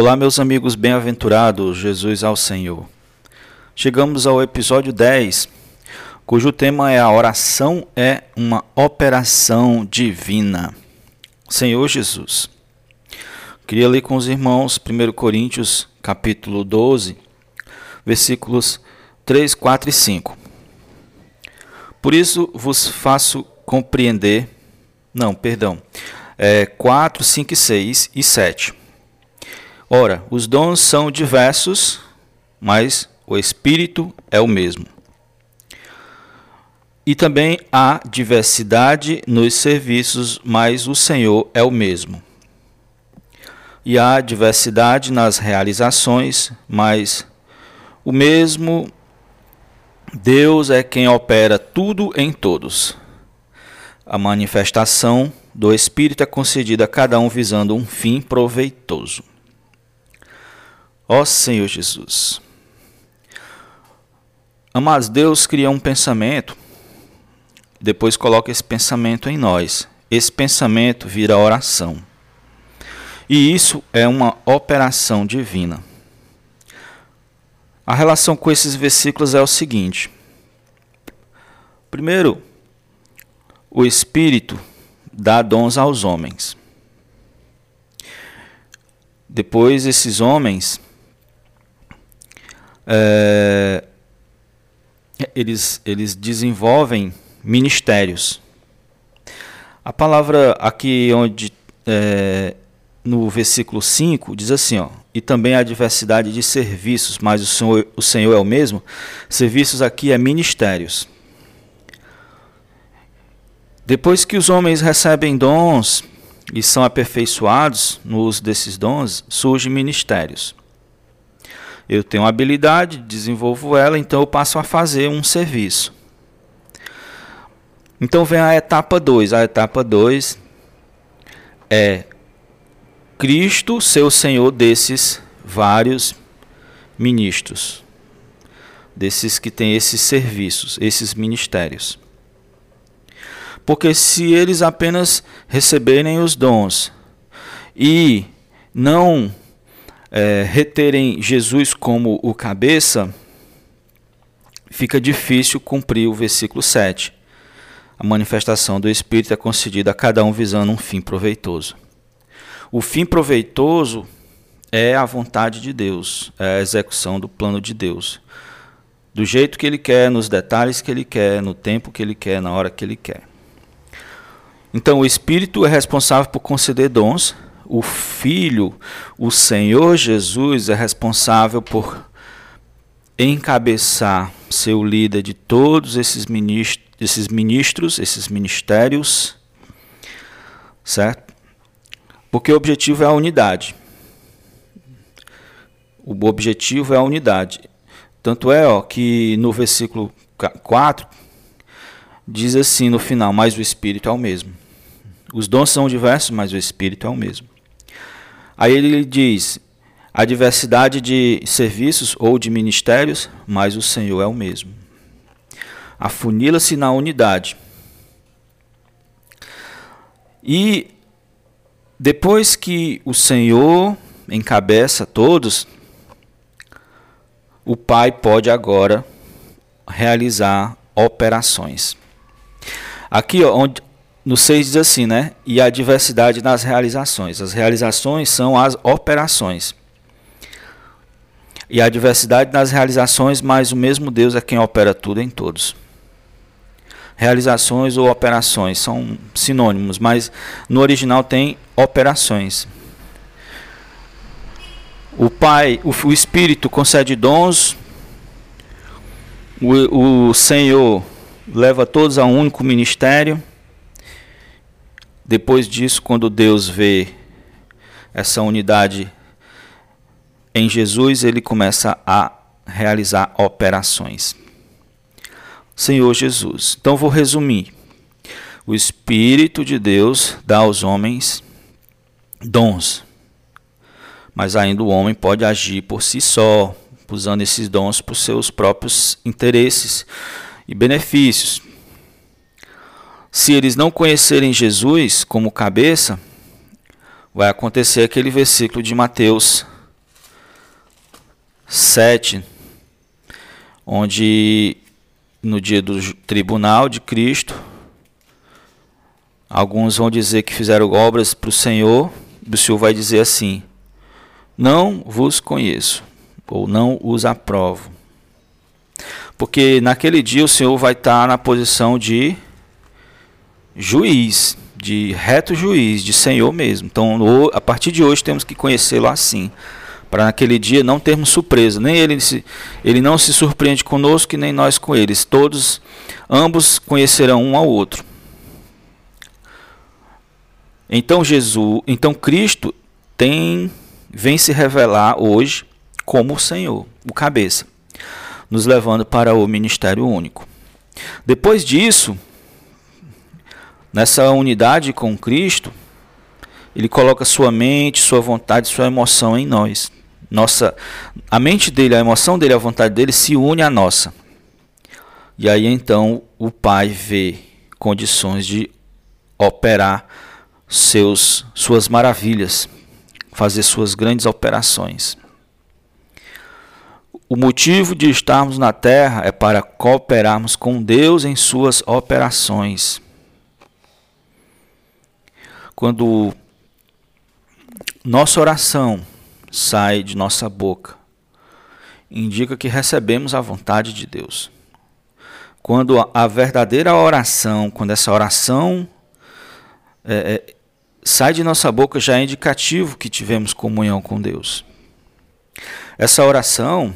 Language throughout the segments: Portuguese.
Olá, meus amigos bem-aventurados, Jesus ao Senhor. Chegamos ao episódio 10, cujo tema é a oração é uma operação divina. Senhor Jesus. Queria ler com os irmãos 1 Coríntios, capítulo 12, versículos 3, 4 e 5. Por isso vos faço compreender, não, perdão, é, 4, 5 e 6 e 7. Ora, os dons são diversos, mas o Espírito é o mesmo. E também há diversidade nos serviços, mas o Senhor é o mesmo. E há diversidade nas realizações, mas o mesmo Deus é quem opera tudo em todos. A manifestação do Espírito é concedida a cada um visando um fim proveitoso. Ó Senhor Jesus. Amados, Deus cria um pensamento, depois coloca esse pensamento em nós. Esse pensamento vira oração. E isso é uma operação divina. A relação com esses versículos é o seguinte: primeiro, o Espírito dá dons aos homens. Depois, esses homens, é, eles, eles desenvolvem ministérios. A palavra aqui onde é, no versículo 5 diz assim, ó, e também a diversidade de serviços, mas o Senhor, o Senhor é o mesmo. Serviços aqui é ministérios. Depois que os homens recebem dons e são aperfeiçoados no uso desses dons, surgem ministérios. Eu tenho habilidade, desenvolvo ela, então eu passo a fazer um serviço. Então vem a etapa 2. A etapa 2 é Cristo ser o Senhor desses vários ministros, desses que têm esses serviços, esses ministérios. Porque se eles apenas receberem os dons e não é, reterem Jesus como o cabeça, fica difícil cumprir o versículo 7. A manifestação do Espírito é concedida a cada um visando um fim proveitoso. O fim proveitoso é a vontade de Deus, é a execução do plano de Deus. Do jeito que Ele quer, nos detalhes que Ele quer, no tempo que Ele quer, na hora que Ele quer. Então, o Espírito é responsável por conceder dons, o Filho, o Senhor Jesus, é responsável por encabeçar, ser o líder de todos esses ministros, esses, ministros, esses ministérios, certo? Porque o objetivo é a unidade. O objetivo é a unidade. Tanto é ó, que no versículo 4 diz assim no final: Mas o Espírito é o mesmo. Os dons são diversos, mas o Espírito é o mesmo. Aí ele diz: a diversidade de serviços ou de ministérios, mas o Senhor é o mesmo. Afunila-se na unidade. E depois que o Senhor encabeça todos, o Pai pode agora realizar operações. Aqui, ó, onde, no 6 diz assim, né? E a diversidade nas realizações. As realizações são as operações. E a diversidade nas realizações, mas o mesmo Deus é quem opera tudo em todos realizações ou operações, são sinônimos, mas no original tem operações. O Pai, o, o Espírito concede dons, o, o Senhor leva todos a um único ministério. Depois disso, quando Deus vê essa unidade em Jesus, ele começa a realizar operações. Senhor Jesus. Então vou resumir. O Espírito de Deus dá aos homens dons, mas ainda o homem pode agir por si só, usando esses dons por seus próprios interesses e benefícios. Se eles não conhecerem Jesus como cabeça, vai acontecer aquele versículo de Mateus 7, onde no dia do tribunal de Cristo, alguns vão dizer que fizeram obras para o Senhor, e o Senhor vai dizer assim: Não vos conheço, ou não os aprovo. Porque naquele dia o Senhor vai estar na posição de juiz, de reto juiz, de Senhor mesmo. Então, a partir de hoje, temos que conhecê-lo assim. Para naquele dia não termos surpresa. Nem ele, se, ele não se surpreende conosco, nem nós com eles. Todos, ambos conhecerão um ao outro. Então Jesus, então Cristo tem vem se revelar hoje como o Senhor, o cabeça nos levando para o ministério único. Depois disso, nessa unidade com Cristo, ele coloca sua mente, sua vontade, sua emoção em nós. Nossa, a mente dele, a emoção dele, a vontade dele se une à nossa. E aí então o Pai vê condições de operar seus suas maravilhas, fazer suas grandes operações. O motivo de estarmos na terra é para cooperarmos com Deus em suas operações. Quando nossa oração sai de nossa boca, indica que recebemos a vontade de Deus. Quando a verdadeira oração, quando essa oração é, é, sai de nossa boca, já é indicativo que tivemos comunhão com Deus. Essa oração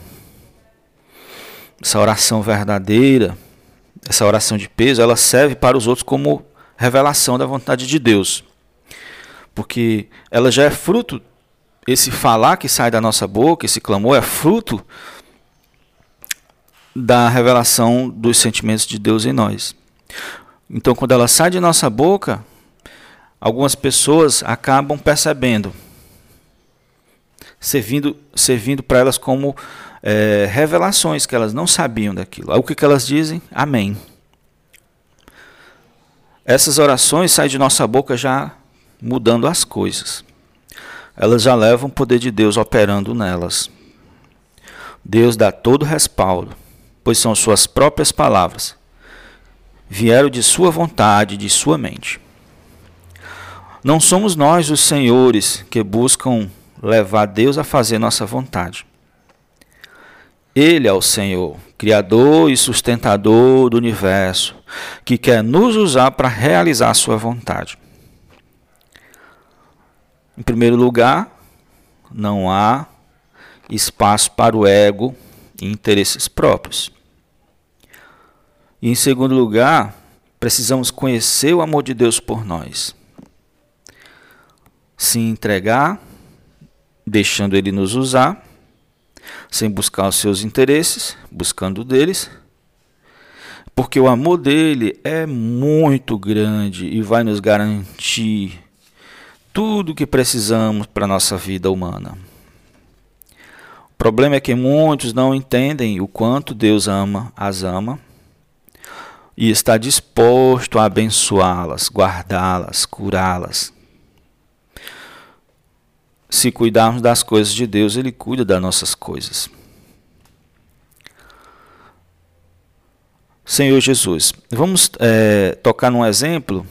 essa oração verdadeira, essa oração de peso, ela serve para os outros como revelação da vontade de Deus. Porque ela já é fruto, esse falar que sai da nossa boca, esse clamor, é fruto da revelação dos sentimentos de Deus em nós. Então, quando ela sai de nossa boca, algumas pessoas acabam percebendo, servindo, servindo para elas como é, revelações que elas não sabiam daquilo. O que, que elas dizem? Amém. Essas orações saem de nossa boca já mudando as coisas. Elas já levam o poder de Deus operando nelas. Deus dá todo respaldo, pois são suas próprias palavras. Vieram de sua vontade, de sua mente. Não somos nós os senhores que buscam levar Deus a fazer nossa vontade. Ele é o Senhor, Criador e sustentador do universo, que quer nos usar para realizar sua vontade. Em primeiro lugar, não há espaço para o ego e interesses próprios. E em segundo lugar, precisamos conhecer o amor de Deus por nós. Se entregar, deixando Ele nos usar sem buscar os seus interesses, buscando deles, porque o amor dele é muito grande e vai nos garantir tudo o que precisamos para a nossa vida humana. O problema é que muitos não entendem o quanto Deus ama, as ama e está disposto a abençoá-las, guardá-las, curá-las se cuidarmos das coisas de Deus, Ele cuida das nossas coisas. Senhor Jesus, vamos é, tocar num exemplo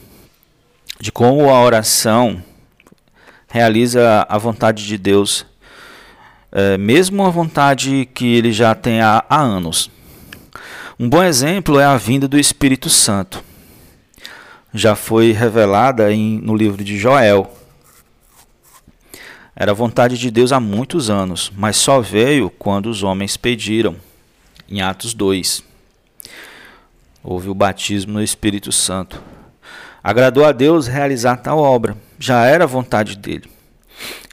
de como a oração realiza a vontade de Deus, é, mesmo a vontade que Ele já tem há, há anos. Um bom exemplo é a vinda do Espírito Santo. Já foi revelada em, no livro de Joel era a vontade de Deus há muitos anos, mas só veio quando os homens pediram. Em Atos 2. Houve o batismo no Espírito Santo. Agradou a Deus realizar tal obra. Já era vontade dele.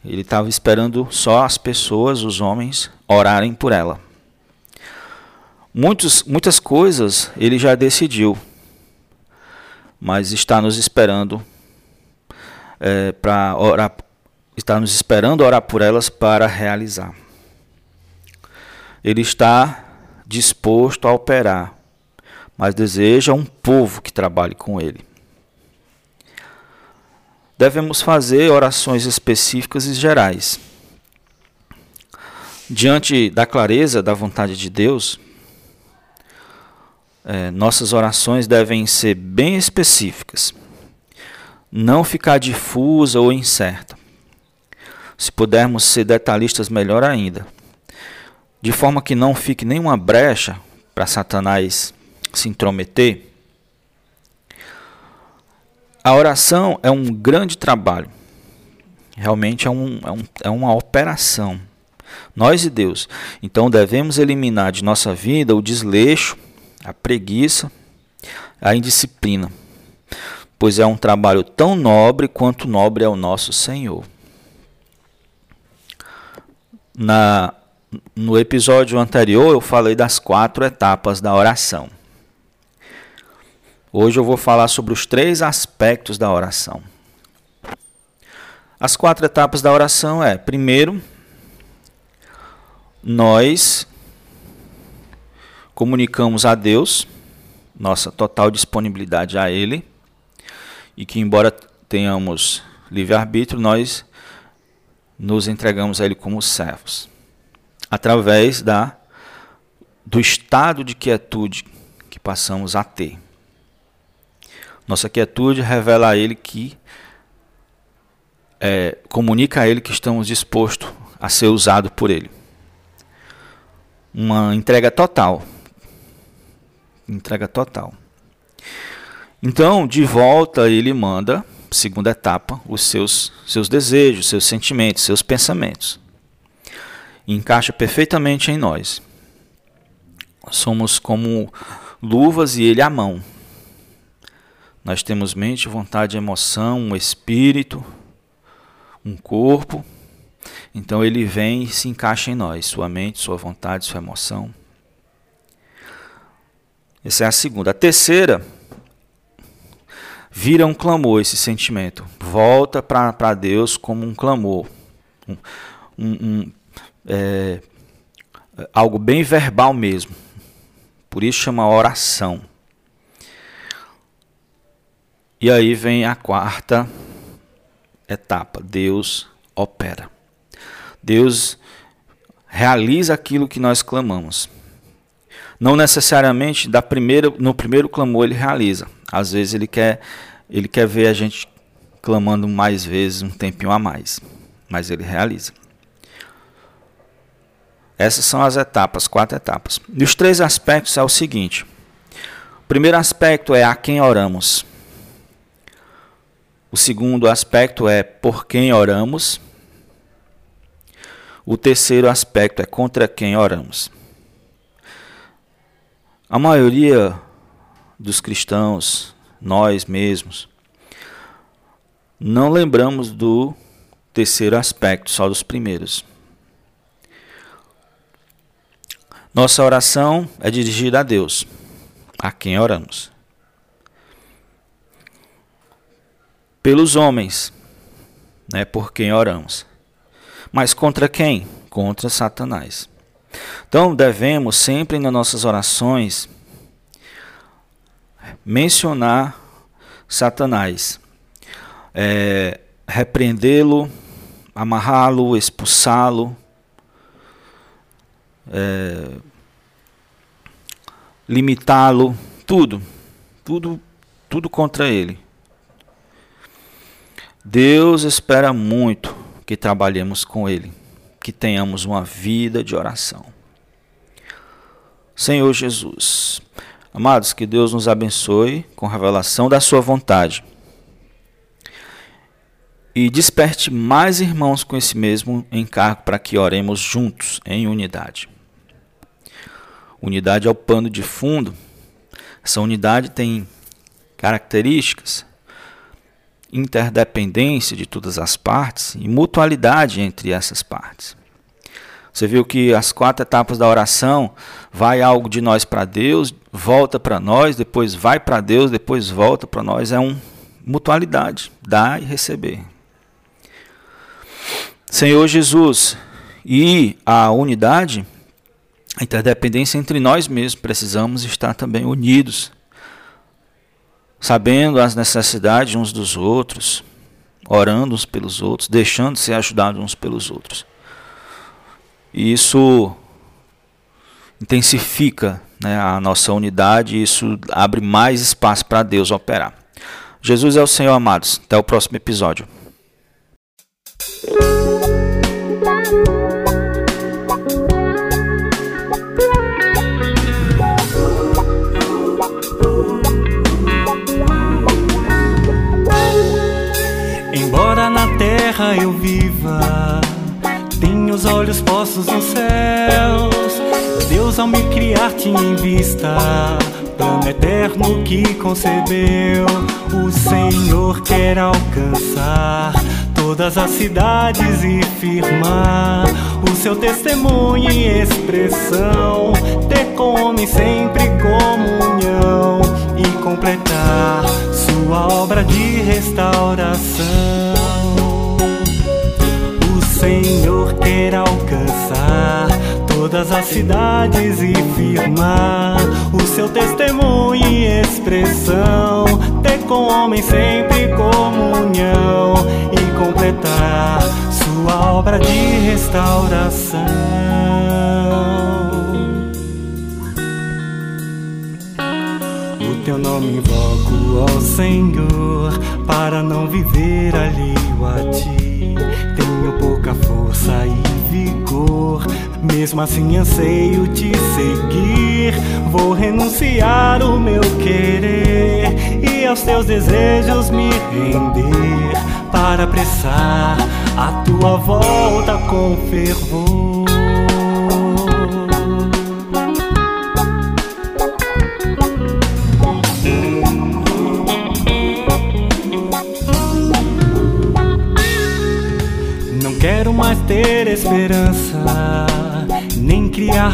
Ele estava esperando só as pessoas, os homens, orarem por ela. Muitos, muitas coisas ele já decidiu, mas está nos esperando é, para orar está nos esperando orar por elas para realizar. Ele está disposto a operar, mas deseja um povo que trabalhe com ele. Devemos fazer orações específicas e gerais. Diante da clareza da vontade de Deus, é, nossas orações devem ser bem específicas, não ficar difusa ou incerta. Se pudermos ser detalhistas, melhor ainda, de forma que não fique nenhuma brecha para Satanás se intrometer. A oração é um grande trabalho, realmente é, um, é, um, é uma operação. Nós e Deus. Então devemos eliminar de nossa vida o desleixo a preguiça, a indisciplina, pois é um trabalho tão nobre quanto nobre é o nosso Senhor. Na, no episódio anterior eu falei das quatro etapas da oração. Hoje eu vou falar sobre os três aspectos da oração. As quatro etapas da oração é: primeiro, nós comunicamos a Deus nossa total disponibilidade a Ele e que, embora tenhamos livre-arbítrio, nós nos entregamos a Ele como servos, através da, do estado de quietude que passamos a ter. Nossa quietude revela a Ele que é, comunica a Ele que estamos dispostos a ser usados por Ele. Uma entrega total entrega total. Então, de volta, ele manda, segunda etapa, os seus, seus desejos, seus sentimentos, seus pensamentos. E encaixa perfeitamente em nós. Somos como luvas e ele a mão. Nós temos mente, vontade, emoção, um espírito, um corpo. Então ele vem e se encaixa em nós, sua mente, sua vontade, sua emoção. Essa é a segunda. A terceira, vira um clamor esse sentimento. Volta para Deus como um clamor. Um, um, um, é, algo bem verbal mesmo. Por isso chama oração. E aí vem a quarta etapa. Deus opera. Deus realiza aquilo que nós clamamos. Não necessariamente da primeira, no primeiro clamor ele realiza. Às vezes ele quer, ele quer ver a gente clamando mais vezes, um tempinho a mais. Mas ele realiza. Essas são as etapas, quatro etapas. E os três aspectos é o seguinte. O primeiro aspecto é a quem oramos. O segundo aspecto é por quem oramos. O terceiro aspecto é contra quem oramos. A maioria dos cristãos, nós mesmos, não lembramos do terceiro aspecto, só dos primeiros. Nossa oração é dirigida a Deus, a quem oramos. Pelos homens, né, por quem oramos. Mas contra quem? Contra Satanás. Então devemos sempre nas nossas orações mencionar Satanás, é, repreendê-lo, amarrá-lo, expulsá-lo, é, limitá-lo, tudo, tudo, tudo contra ele. Deus espera muito que trabalhemos com ele que tenhamos uma vida de oração. Senhor Jesus, amados, que Deus nos abençoe com a revelação da Sua vontade e desperte mais irmãos com esse mesmo encargo para que oremos juntos em unidade. Unidade é o pano de fundo. Essa unidade tem características interdependência de todas as partes e mutualidade entre essas partes. Você viu que as quatro etapas da oração vai algo de nós para Deus, volta para nós, depois vai para Deus, depois volta para nós. É uma mutualidade, dar e receber. Senhor Jesus, e a unidade, a interdependência entre nós mesmos, precisamos estar também unidos, sabendo as necessidades uns dos outros, orando uns pelos outros, deixando ser ajudados uns pelos outros. E isso intensifica né, a nossa unidade, isso abre mais espaço para Deus operar. Jesus é o Senhor, amados. Até o próximo episódio. Terra eu viva, tenho os olhos postos nos céus. Deus, ao me criar, tinha em vista plano eterno que concebeu. O Senhor quer alcançar todas as cidades e firmar o seu testemunho e expressão. Ter com homem sempre comunhão e completar sua obra de restauração. O Senhor quer alcançar todas as cidades e firmar o seu testemunho e expressão. Ter com homem sempre comunhão e completar sua obra de restauração. O teu nome invoco, ó Senhor, para não viver alheio a ti. Tenho pouca força e vigor, mesmo assim anseio te seguir. Vou renunciar o meu querer e aos teus desejos me render para apressar a tua volta com fervor.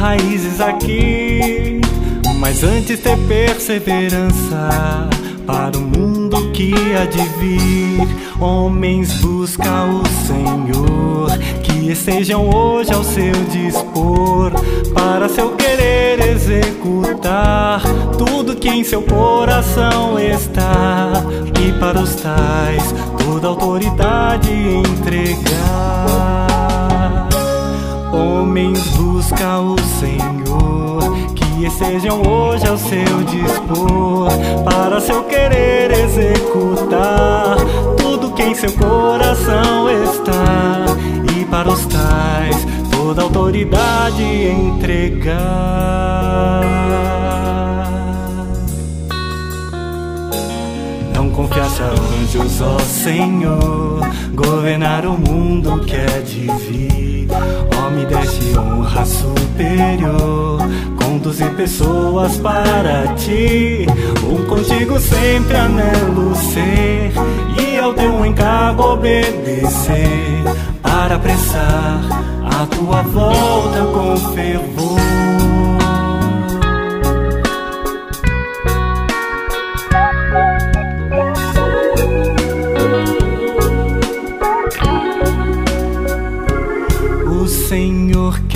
Raízes aqui, mas antes ter perseverança para o mundo que há de vir. Homens busca o Senhor, que estejam hoje ao seu dispor, para seu querer executar tudo que em seu coração está, e para os tais toda autoridade entregar. Homens busca o Senhor, que estejam hoje ao seu dispor, para seu querer executar tudo que em seu coração está, e para os tais toda autoridade entregar. Não confiasse a anjos, ó Senhor, governar o mundo que é de vir. Ó, me deste honra superior, conduzir pessoas para ti. Um contigo sempre anelo ser, e ao teu encargo obedecer, para apressar a tua volta com fervor.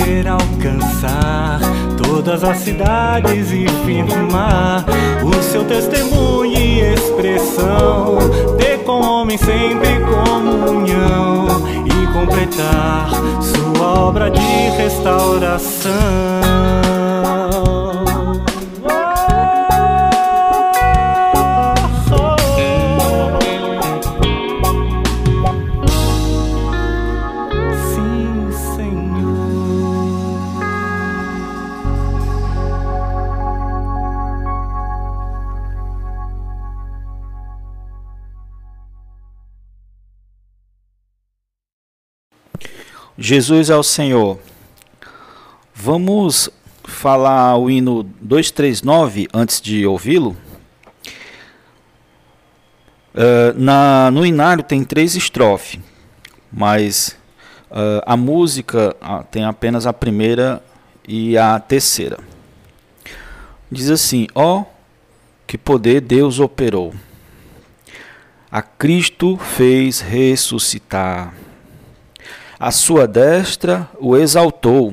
Quer alcançar todas as cidades e firmar o seu testemunho e expressão. Ter com homem sempre comunhão e completar sua obra de restauração. Jesus é o Senhor. Vamos falar o hino 239 antes de ouvi-lo? Na, no inário tem três estrofes, mas eh, a música ah, tem apenas a primeira e a terceira. Diz assim: Ó, que poder Deus operou! A Cristo fez ressuscitar. A sua destra o exaltou,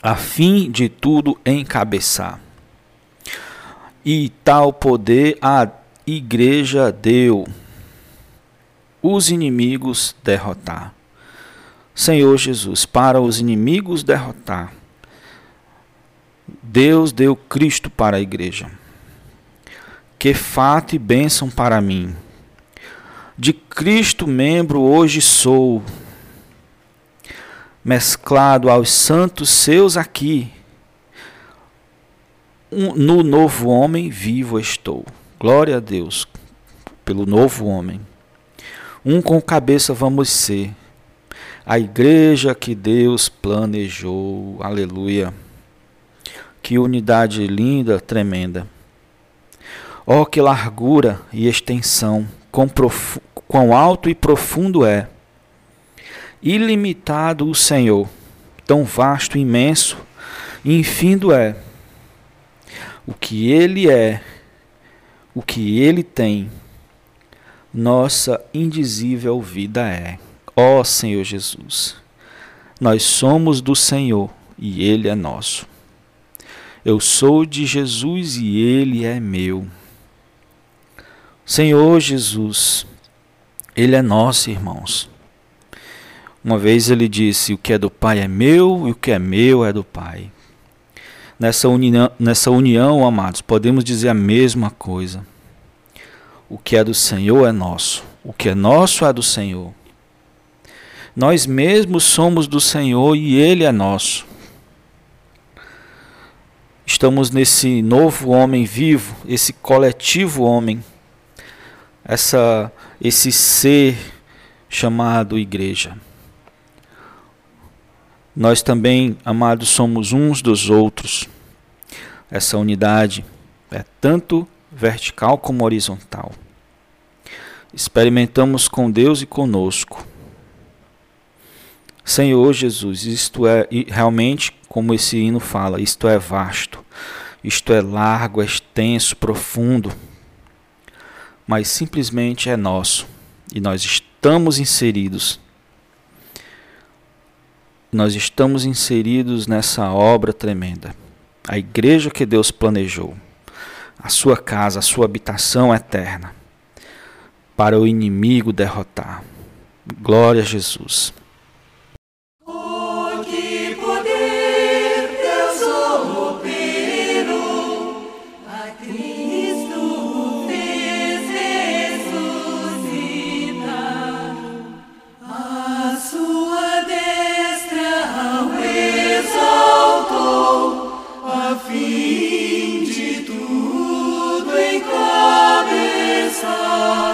a fim de tudo encabeçar. E tal poder a igreja deu, os inimigos derrotar. Senhor Jesus, para os inimigos derrotar. Deus deu Cristo para a igreja. Que fato e bênção para mim. De Cristo membro hoje sou, mesclado aos santos seus aqui. Um, no novo homem vivo estou. Glória a Deus pelo novo homem. Um com cabeça vamos ser. A igreja que Deus planejou. Aleluia. Que unidade linda, tremenda. Oh, que largura e extensão, quão, quão alto e profundo é. Ilimitado o Senhor, tão vasto, imenso infindo é. O que Ele é, o que Ele tem, nossa indizível vida é. Ó Senhor Jesus, nós somos do Senhor e Ele é nosso. Eu sou de Jesus e Ele é meu. Senhor Jesus, Ele é nosso, irmãos. Uma vez ele disse: O que é do Pai é meu e o que é meu é do Pai. Nessa união, nessa união, amados, podemos dizer a mesma coisa. O que é do Senhor é nosso. O que é nosso é do Senhor. Nós mesmos somos do Senhor e Ele é nosso. Estamos nesse novo homem vivo, esse coletivo homem, essa, esse ser chamado igreja. Nós também, amados, somos uns dos outros. Essa unidade é tanto vertical como horizontal. Experimentamos com Deus e conosco. Senhor Jesus, isto é realmente como esse hino fala, isto é vasto, isto é largo, é extenso, profundo, mas simplesmente é nosso e nós estamos inseridos. Nós estamos inseridos nessa obra tremenda, a igreja que Deus planejou a sua casa, a sua habitação eterna, para o inimigo derrotar. Glória a Jesus. oh